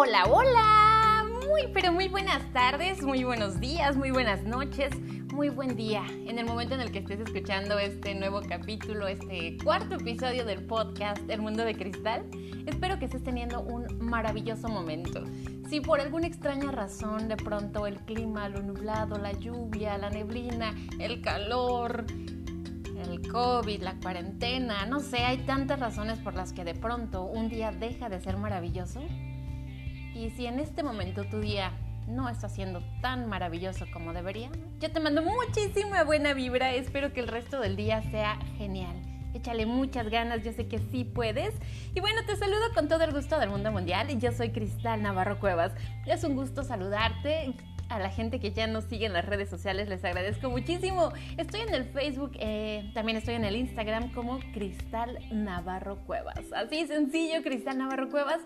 Hola, hola. Muy, pero muy buenas tardes, muy buenos días, muy buenas noches, muy buen día. En el momento en el que estés escuchando este nuevo capítulo, este cuarto episodio del podcast El Mundo de Cristal, espero que estés teniendo un maravilloso momento. Si por alguna extraña razón de pronto el clima, lo nublado, la lluvia, la neblina, el calor, el COVID, la cuarentena, no sé, hay tantas razones por las que de pronto un día deja de ser maravilloso y si en este momento tu día no está siendo tan maravilloso como debería, yo te mando muchísima buena vibra. Espero que el resto del día sea genial. Échale muchas ganas, yo sé que sí puedes. Y bueno, te saludo con todo el gusto del mundo mundial. Yo soy Cristal Navarro Cuevas. Es un gusto saludarte. A la gente que ya nos sigue en las redes sociales les agradezco muchísimo. Estoy en el Facebook, eh, también estoy en el Instagram como Cristal Navarro Cuevas. Así sencillo, Cristal Navarro Cuevas.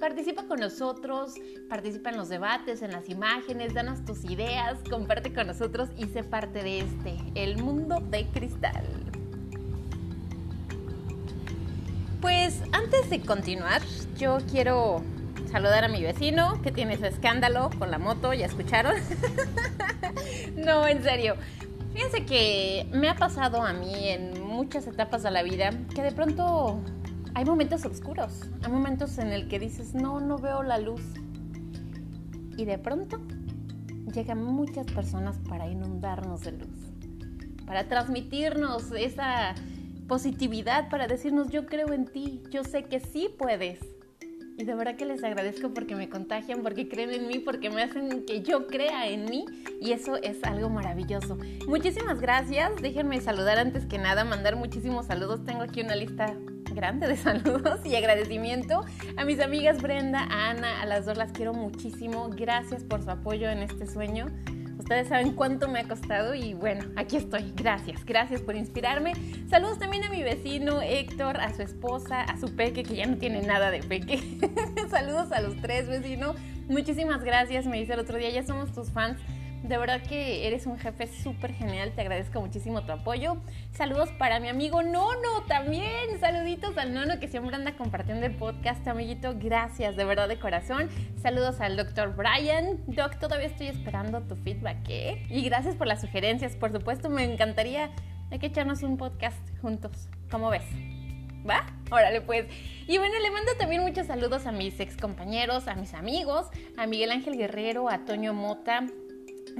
Participa con nosotros, participa en los debates, en las imágenes, danos tus ideas, comparte con nosotros y sé parte de este, el mundo de cristal. Pues antes de continuar, yo quiero saludar a mi vecino que tiene su escándalo con la moto, ¿ya escucharon? no, en serio. Fíjense que me ha pasado a mí en muchas etapas de la vida que de pronto hay momentos oscuros, hay momentos en el que dices, no, no veo la luz. Y de pronto llegan muchas personas para inundarnos de luz, para transmitirnos esa positividad, para decirnos, yo creo en ti, yo sé que sí puedes. Y de verdad que les agradezco porque me contagian, porque creen en mí, porque me hacen que yo crea en mí. Y eso es algo maravilloso. Muchísimas gracias. Déjenme saludar antes que nada, mandar muchísimos saludos. Tengo aquí una lista grande de saludos y agradecimiento a mis amigas Brenda, a Ana, a las dos las quiero muchísimo. Gracias por su apoyo en este sueño. Ustedes saben cuánto me ha costado y bueno, aquí estoy. Gracias, gracias por inspirarme. Saludos también a mi vecino Héctor, a su esposa, a su peque, que ya no tiene nada de peque. Saludos a los tres vecinos. Muchísimas gracias, me dice el otro día, ya somos tus fans. De verdad que eres un jefe súper genial, te agradezco muchísimo tu apoyo. Saludos para mi amigo Nono también. Saluditos al Nono que siempre anda compartiendo el podcast, amiguito. Gracias, de verdad de corazón. Saludos al doctor Brian. Doc, todavía estoy esperando tu feedback, ¿eh? Y gracias por las sugerencias, por supuesto, me encantaría hay que echarnos un podcast juntos. ¿Cómo ves? ¿Va? Órale pues. Y bueno, le mando también muchos saludos a mis ex compañeros, a mis amigos, a Miguel Ángel Guerrero, a Toño Mota,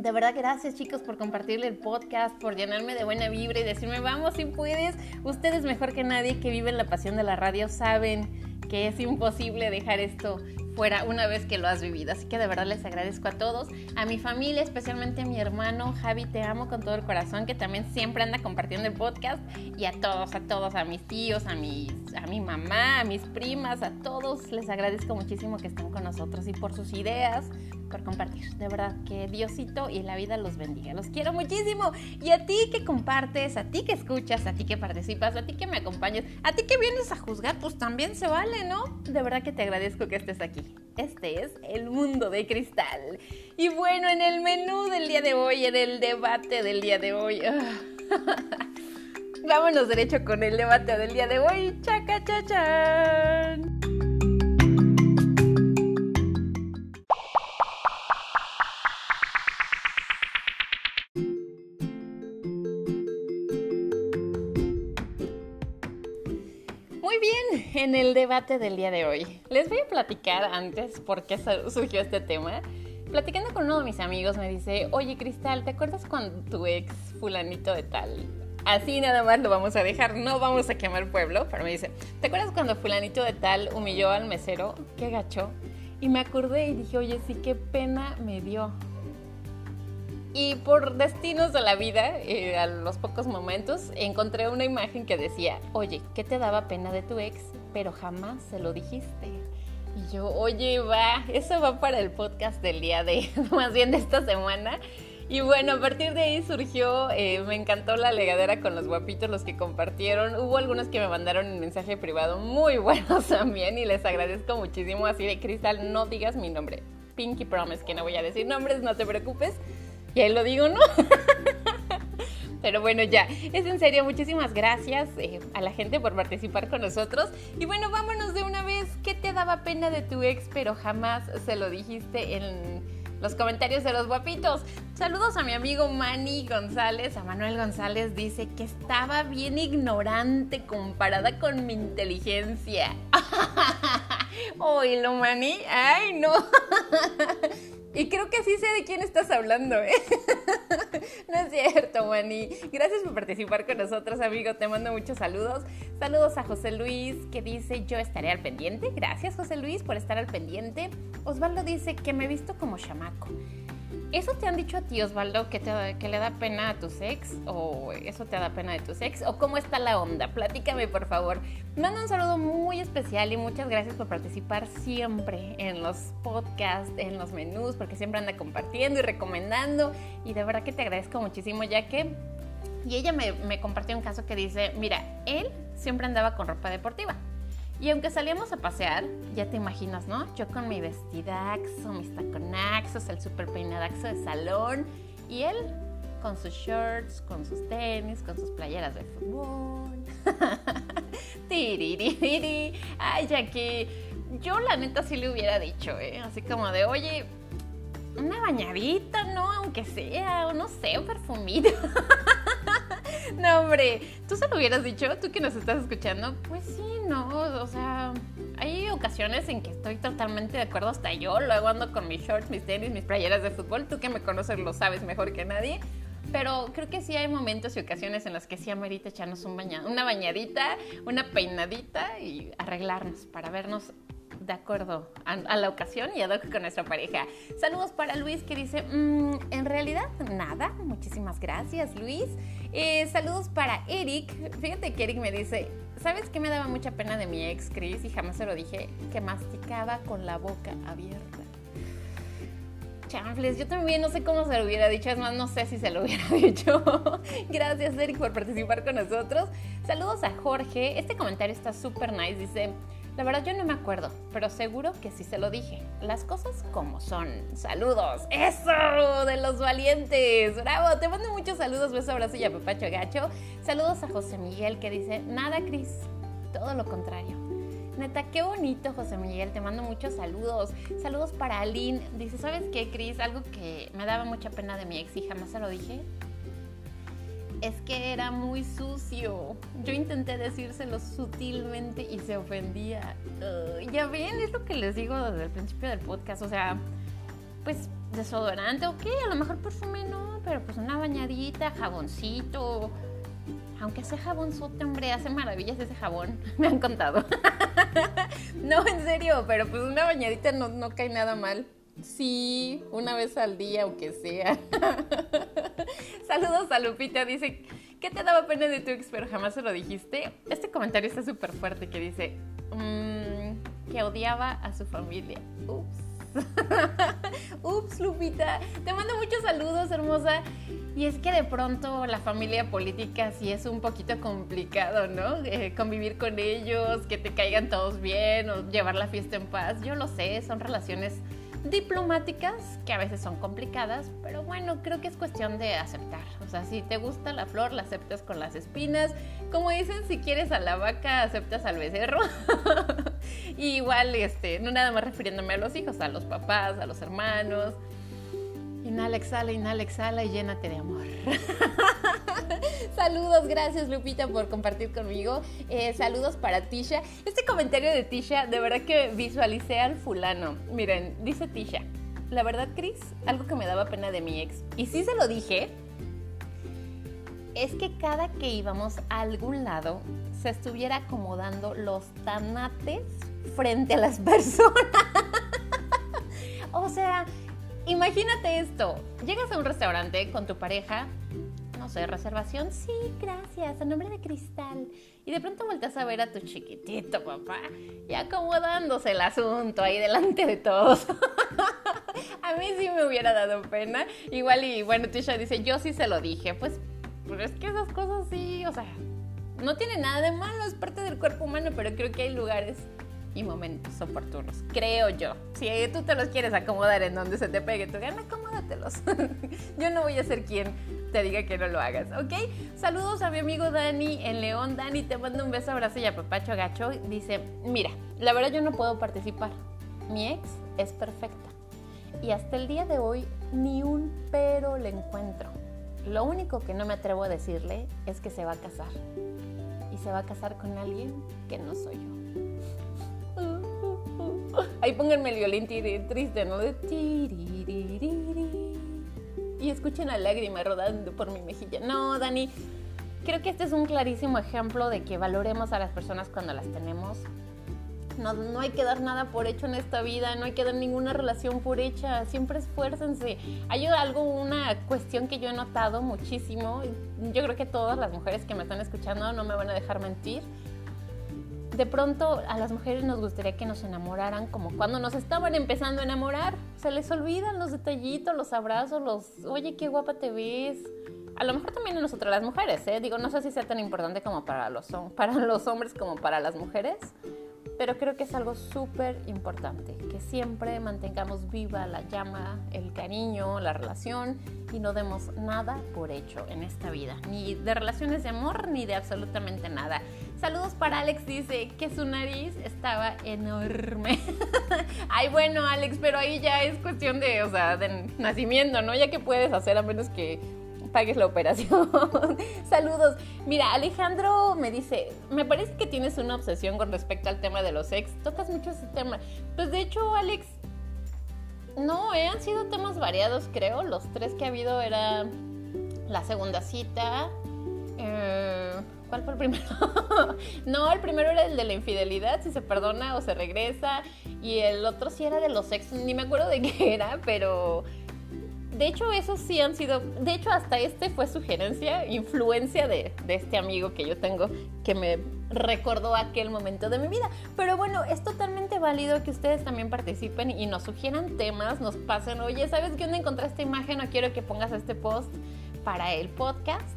de verdad, gracias chicos por compartirle el podcast, por llenarme de buena vibra y decirme, vamos, si puedes. Ustedes mejor que nadie que viven la pasión de la radio saben que es imposible dejar esto fuera una vez que lo has vivido. Así que de verdad les agradezco a todos, a mi familia, especialmente a mi hermano Javi, te amo con todo el corazón, que también siempre anda compartiendo el podcast, y a todos, a todos, a mis tíos, a, mis, a mi mamá, a mis primas, a todos, les agradezco muchísimo que estén con nosotros y por sus ideas, por compartir. De verdad, que Diosito y la vida los bendiga. Los quiero muchísimo. Y a ti que compartes, a ti que escuchas, a ti que participas, a ti que me acompañas, a ti que vienes a juzgar, pues también se vale, ¿no? De verdad que te agradezco que estés aquí. Este es el mundo de cristal. Y bueno, en el menú del día de hoy, en el debate del día de hoy. Vámonos derecho con el debate del día de hoy. Chaca, chachan. en el debate del día de hoy. Les voy a platicar antes por qué surgió este tema. Platicando con uno de mis amigos me dice, oye Cristal, ¿te acuerdas cuando tu ex fulanito de tal? Así nada más lo vamos a dejar, no vamos a quemar pueblo, pero me dice, ¿te acuerdas cuando fulanito de tal humilló al mesero? Qué gacho. Y me acordé y dije, oye, sí, qué pena me dio. Y por destinos de la vida, eh, a los pocos momentos, encontré una imagen que decía, oye, ¿qué te daba pena de tu ex? Pero jamás se lo dijiste. Y yo, oye, va, eso va para el podcast del día de, más bien de esta semana. Y bueno, a partir de ahí surgió, eh, me encantó la legadera con los guapitos, los que compartieron. Hubo algunos que me mandaron un mensaje privado muy buenos también y les agradezco muchísimo. Así de Cristal, no digas mi nombre. Pinky Promise, que no voy a decir nombres, no te preocupes. Y ahí lo digo, ¿no? Pero bueno, ya, es en serio, muchísimas gracias eh, a la gente por participar con nosotros. Y bueno, vámonos de una vez. ¿Qué te daba pena de tu ex, pero jamás se lo dijiste en los comentarios de los guapitos. Saludos a mi amigo Manny González. A Manuel González dice que estaba bien ignorante comparada con mi inteligencia. lo Manny. Ay, no. Y creo que sí sé de quién estás hablando, ¿eh? no es cierto, Manny. Gracias por participar con nosotros, amigo. Te mando muchos saludos. Saludos a José Luis, que dice, yo estaré al pendiente. Gracias, José Luis, por estar al pendiente. Osvaldo dice que me he visto como chamaco. ¿Eso te han dicho a ti, Osvaldo, que, te, que le da pena a tu ex? ¿O eso te da pena de tu ex? ¿O cómo está la onda? Platícame, por favor. Manda un saludo muy especial y muchas gracias por participar siempre en los podcasts, en los menús, porque siempre anda compartiendo y recomendando. Y de verdad que te agradezco muchísimo, ya que... Y ella me, me compartió un caso que dice, mira, él siempre andaba con ropa deportiva y aunque salíamos a pasear, ya te imaginas, ¿no? Yo con mi vestidaxo, mis taconaxos, el super peinadaxo de salón y él con sus shorts, con sus tenis, con sus playeras de fútbol. Ay, que yo la neta sí le hubiera dicho, ¿eh? Así como de, oye, una bañadita, ¿no? Aunque sea, o no sé, un perfumito. no, hombre, ¿tú se lo hubieras dicho? ¿Tú que nos estás escuchando? Pues sí, no, o sea, ocasiones en que estoy totalmente de acuerdo, hasta yo luego ando con mis shorts, mis tenis, mis playeras de fútbol, tú que me conoces lo sabes mejor que nadie. Pero creo que sí hay momentos y ocasiones en las que sí amerita echarnos un baña, una bañadita, una peinadita y arreglarnos para vernos de acuerdo a, la ocasión y ad hoc con nuestra pareja. Saludos para Luis que dice, mm, en realidad nada, muchísimas gracias Luis. Eh, saludos para Eric, fíjate que Eric me dice, ¿sabes qué me daba mucha pena de mi ex Chris y jamás se lo dije? Que masticaba con la boca abierta. Chanfles, yo también no sé cómo se lo hubiera dicho, es más, no sé si se lo hubiera dicho. Gracias, Eric, por participar con nosotros. Saludos a Jorge. Este comentario está súper nice. Dice: la verdad yo no me acuerdo, pero seguro que sí se lo dije. Las cosas como son. Saludos. Eso de los valientes. Bravo. Te mando muchos saludos. Beso, abrazo y a Papacho Gacho. Saludos a José Miguel que dice, nada, Cris. Todo lo contrario. Neta, qué bonito, José Miguel. Te mando muchos saludos. Saludos para Aline. Dice, ¿sabes qué, Cris? Algo que me daba mucha pena de mi ex y jamás se lo dije es que era muy sucio. Yo intenté decírselo sutilmente y se ofendía. ya ven, es lo que les digo desde el principio del podcast. O sea, pues desodorante, ok, a lo mejor perfume no, pero pues una bañadita, jaboncito. Aunque sea jabonzote, hombre, hace maravillas ese jabón. Me han contado. no, en serio, pero pues una bañadita no, no cae nada mal. Sí, una vez al día, aunque sea. Saludos a Lupita, dice, ¿qué te daba pena de tu ex pero jamás se lo dijiste? Este comentario está súper fuerte que dice, mm, que odiaba a su familia. Ups. Ups, Lupita. Te mando muchos saludos, hermosa. Y es que de pronto la familia política sí es un poquito complicado, ¿no? Eh, convivir con ellos, que te caigan todos bien o llevar la fiesta en paz. Yo lo sé, son relaciones diplomáticas que a veces son complicadas, pero bueno, creo que es cuestión de aceptar. O sea, si te gusta la flor, la aceptas con las espinas. Como dicen, si quieres a la vaca, aceptas al becerro. igual, este, no nada más refiriéndome a los hijos, a los papás, a los hermanos. Inhala, exhala, inhala, exhala y llénate de amor. saludos, gracias Lupita por compartir conmigo. Eh, saludos para Tisha. Este comentario de Tisha, de verdad que visualicé al fulano. Miren, dice Tisha, la verdad, Chris, algo que me daba pena de mi ex, y sí se lo dije, es que cada que íbamos a algún lado se estuviera acomodando los tanates frente a las personas. o sea, imagínate esto, llegas a un restaurante con tu pareja no sé, reservación, sí, gracias, a nombre de Cristal. Y de pronto volteas a ver a tu chiquitito, papá, y acomodándose el asunto ahí delante de todos. a mí sí me hubiera dado pena. Igual y bueno, Tisha dice, yo sí se lo dije. Pues, pero es que esas cosas sí, o sea, no tiene nada de malo, es parte del cuerpo humano, pero creo que hay lugares y momentos oportunos, creo yo. Si tú te los quieres acomodar en donde se te pegue tu gana, acomódatelos. yo no voy a ser quien te diga que no lo hagas, ¿ok? Saludos a mi amigo Dani en León. Dani, te mando un beso, abrazo y a papacho gacho. Dice, mira, la verdad yo no puedo participar. Mi ex es perfecta. Y hasta el día de hoy ni un pero le encuentro. Lo único que no me atrevo a decirle es que se va a casar. Y se va a casar con alguien que no soy yo. Ahí pónganme el violín triste, ¿no? De y escuchen la lágrima rodando por mi mejilla. No, Dani, creo que este es un clarísimo ejemplo de que valoremos a las personas cuando las tenemos. No, no, hay que dar nada por hecho en esta vida, no hay que dar ninguna relación por hecha, siempre esfuércense. Hay algo, una cuestión que yo he notado muchísimo, yo creo que todas las mujeres que me están escuchando no me van a dejar mentir, de pronto a las mujeres nos gustaría que nos enamoraran como cuando nos estaban empezando a enamorar. Se les olvidan los detallitos, los abrazos, los, oye, qué guapa te ves. A lo mejor también a nosotras las mujeres, ¿eh? Digo, no sé si sea tan importante como para los, para los hombres como para las mujeres, pero creo que es algo súper importante, que siempre mantengamos viva la llama, el cariño, la relación y no demos nada por hecho en esta vida, ni de relaciones de amor, ni de absolutamente nada. Saludos para Alex, dice que su nariz estaba enorme. Ay, bueno, Alex, pero ahí ya es cuestión de, o sea, de nacimiento, ¿no? Ya que puedes hacer a menos que pagues la operación. Saludos. Mira, Alejandro me dice, me parece que tienes una obsesión con respecto al tema de los ex. Tocas mucho ese tema. Pues de hecho, Alex, no, eh, han sido temas variados, creo. Los tres que ha habido era la segunda cita. Eh, ¿Cuál fue el primero? no, el primero era el de la infidelidad, si se perdona o se regresa. Y el otro sí era de los ex, ni me acuerdo de qué era, pero de hecho, esos sí han sido, de hecho, hasta este fue sugerencia, influencia de, este amigo que yo tengo que me recordó aquel momento de mi vida. Pero bueno, es totalmente válido que ustedes también participen y nos sugieran temas, nos pasen, oye, ¿sabes qué onda encontré esta imagen o quiero que pongas este post para el podcast?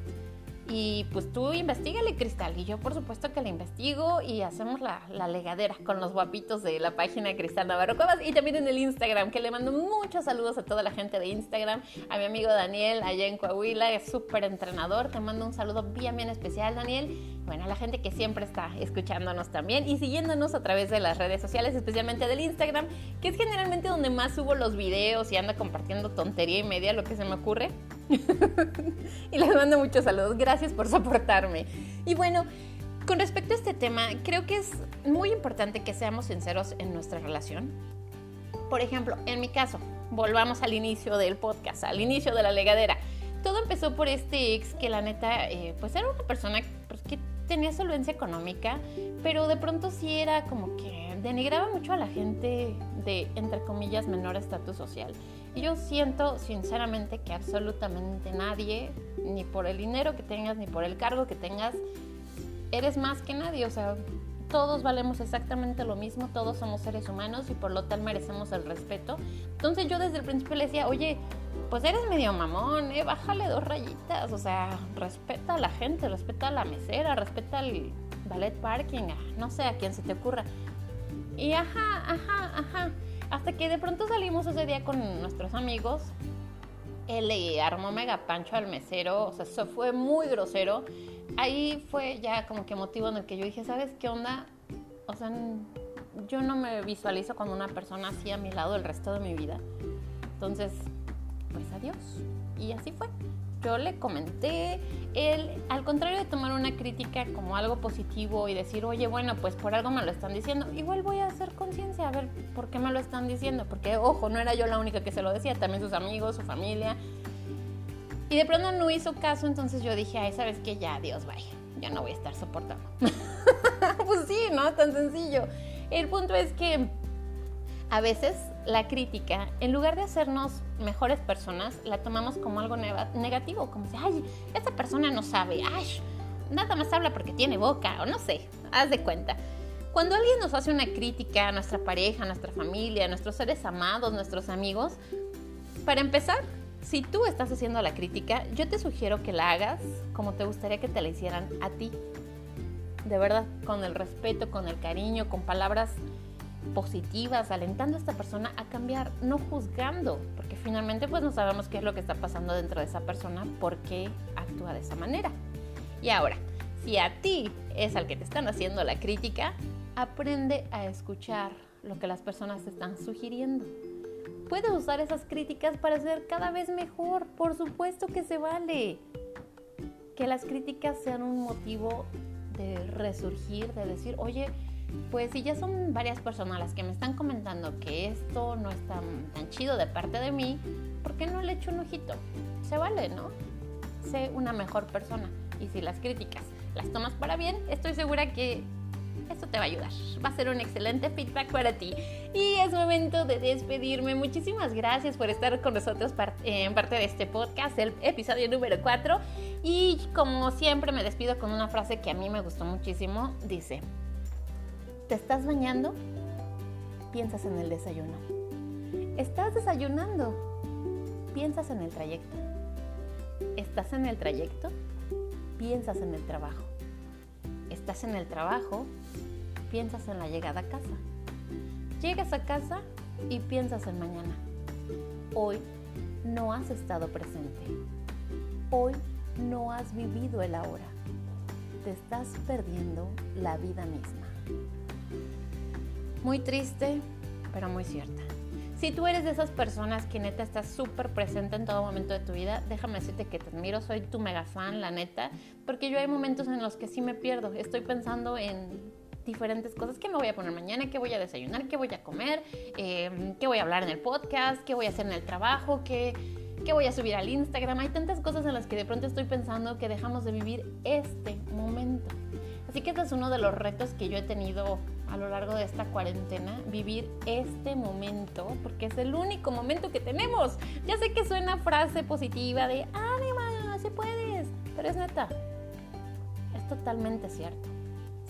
Y pues tú investigale, Cristal. Y yo, por supuesto, que la investigo y hacemos la, la, legadera con los guapitos de la página Cristal Navarro Cuevas y también en el Instagram, que le mando muchos saludos a toda la gente de Instagram, a mi amigo Daniel allá en Coahuila, es súper entrenador. Te mando un saludo bien, bien especial, Daniel. Bueno, a la gente que siempre está escuchándonos también y siguiéndonos a través de las redes sociales, especialmente del Instagram, que es generalmente donde más subo los videos y ando compartiendo tontería y media, lo que se me ocurre. y les mando muchos saludos. Gracias por soportarme. Y bueno, con respecto a este tema, creo que es muy importante que seamos sinceros en nuestra relación. Por ejemplo, en mi caso, volvamos al inicio del podcast, al inicio de la legadera. Todo empezó por este ex que la neta, eh, pues era una persona pues, que tenía solvencia económica, pero de pronto sí era como que denigraba mucho a la gente de, entre comillas, menor estatus social. Y yo siento sinceramente que absolutamente nadie, ni por el dinero que tengas, ni por el cargo que tengas, eres más que nadie. O sea, todos valemos exactamente lo mismo, todos somos seres humanos y por lo tal merecemos el respeto. Entonces yo desde el principio le decía, oye, pues eres medio mamón, ¿eh? bájale dos rayitas, o sea, respeta a la gente, respeta a la mesera, respeta al ballet parking, no sé, a quien se te ocurra. Y ajá, ajá, ajá. Hasta que de pronto salimos ese día con nuestros amigos. Él le armó mega pancho al mesero, o sea, eso fue muy grosero. Ahí fue ya como que motivo en el que yo dije, ¿sabes qué onda? O sea, yo no me visualizo con una persona así a mi lado el resto de mi vida. Entonces, pues adiós. Y así fue yo le comenté, él, al contrario de tomar una crítica como algo positivo y decir, oye, bueno, pues por algo me lo están diciendo, igual voy a hacer conciencia, a ver por qué me lo están diciendo, porque, ojo, no era yo la única que se lo decía, también sus amigos, su familia. Y de pronto no hizo caso, entonces yo dije, ay, ¿sabes qué? Ya, Dios, vaya, ya no voy a estar soportando. pues sí, ¿no? Tan sencillo. El punto es que a veces la crítica, en lugar de hacernos mejores personas, la tomamos como algo negativo, como si, ay, esa persona no sabe, ay, nada más habla porque tiene boca, o no sé, haz de cuenta. Cuando alguien nos hace una crítica a nuestra pareja, a nuestra familia, a nuestros seres amados, nuestros amigos, para empezar, si tú estás haciendo la crítica, yo te sugiero que la hagas como te gustaría que te la hicieran a ti. De verdad, con el respeto, con el cariño, con palabras positivas, alentando a esta persona a cambiar, no juzgando, porque finalmente pues no sabemos qué es lo que está pasando dentro de esa persona, por qué actúa de esa manera. Y ahora, si a ti es al que te están haciendo la crítica, aprende a escuchar lo que las personas te están sugiriendo. Puedes usar esas críticas para ser cada vez mejor, por supuesto que se vale. Que las críticas sean un motivo de resurgir, de decir, oye, pues si ya son varias personas las que me están comentando que esto no es tan, tan chido de parte de mí, ¿por qué no le echo un ojito? Se vale, ¿no? Sé una mejor persona. Y si las críticas las tomas para bien, estoy segura que esto te va a ayudar. Va a ser un excelente feedback para ti. Y es momento de despedirme. Muchísimas gracias por estar con nosotros en parte de este podcast, el episodio número 4. Y como siempre me despido con una frase que a mí me gustó muchísimo. Dice, ¿te estás bañando? Piensas en el desayuno. ¿Estás desayunando? Piensas en el trayecto. ¿Estás en el trayecto? Piensas en el trabajo. ¿Estás en el trabajo? piensas en la llegada a casa. Llegas a casa y piensas en mañana. Hoy no has estado presente. Hoy no has vivido el ahora. Te estás perdiendo la vida misma. Muy triste, pero muy cierta. Si tú eres de esas personas que neta estás súper presente en todo momento de tu vida, déjame decirte que te admiro, soy tu mega fan, la neta, porque yo hay momentos en los que sí me pierdo. Estoy pensando en diferentes cosas. ¿Qué me voy a poner mañana? ¿Qué voy a desayunar? ¿Qué voy a comer? Em, ¿Qué voy a hablar en el podcast? ¿Qué voy a hacer en el trabajo? ¿Qué, ¿Qué voy a subir al Instagram? Hay tantas cosas en las que de pronto estoy pensando que dejamos de vivir este momento. Así que este es uno de los retos que yo he tenido a lo largo de esta cuarentena, vivir este momento, porque es el único momento que tenemos. Ya sé que suena frase positiva de ánima, si puedes, pero es neta, es totalmente cierto.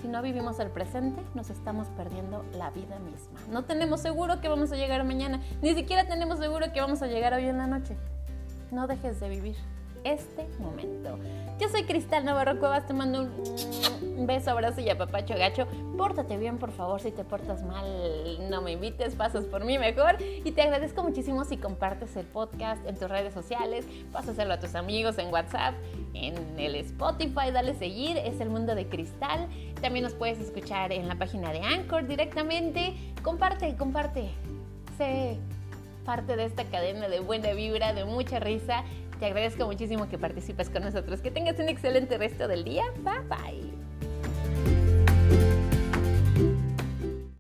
Si no vivimos el presente, nos estamos perdiendo la vida misma. No tenemos seguro que vamos a llegar mañana, ni siquiera tenemos seguro que vamos a llegar hoy en la noche. No dejes de vivir este momento. Yo soy Cristal Navarro Cuevas, te mando un beso, abrazo y apapacho gacho. Pórtate bien, por favor, si te portas mal, no me invites, pasas por mí mejor. Y te agradezco muchísimo si compartes el podcast en tus redes sociales, pásaselo a tus amigos en WhatsApp, en el Spotify, dale seguir, es el mundo de Cristal. También nos puedes escuchar en la página de Anchor directamente. Comparte, comparte. Sé parte de esta cadena de buena vibra, de mucha risa te agradezco muchísimo que participes con nosotros. Que tengas un excelente resto del día. Bye bye.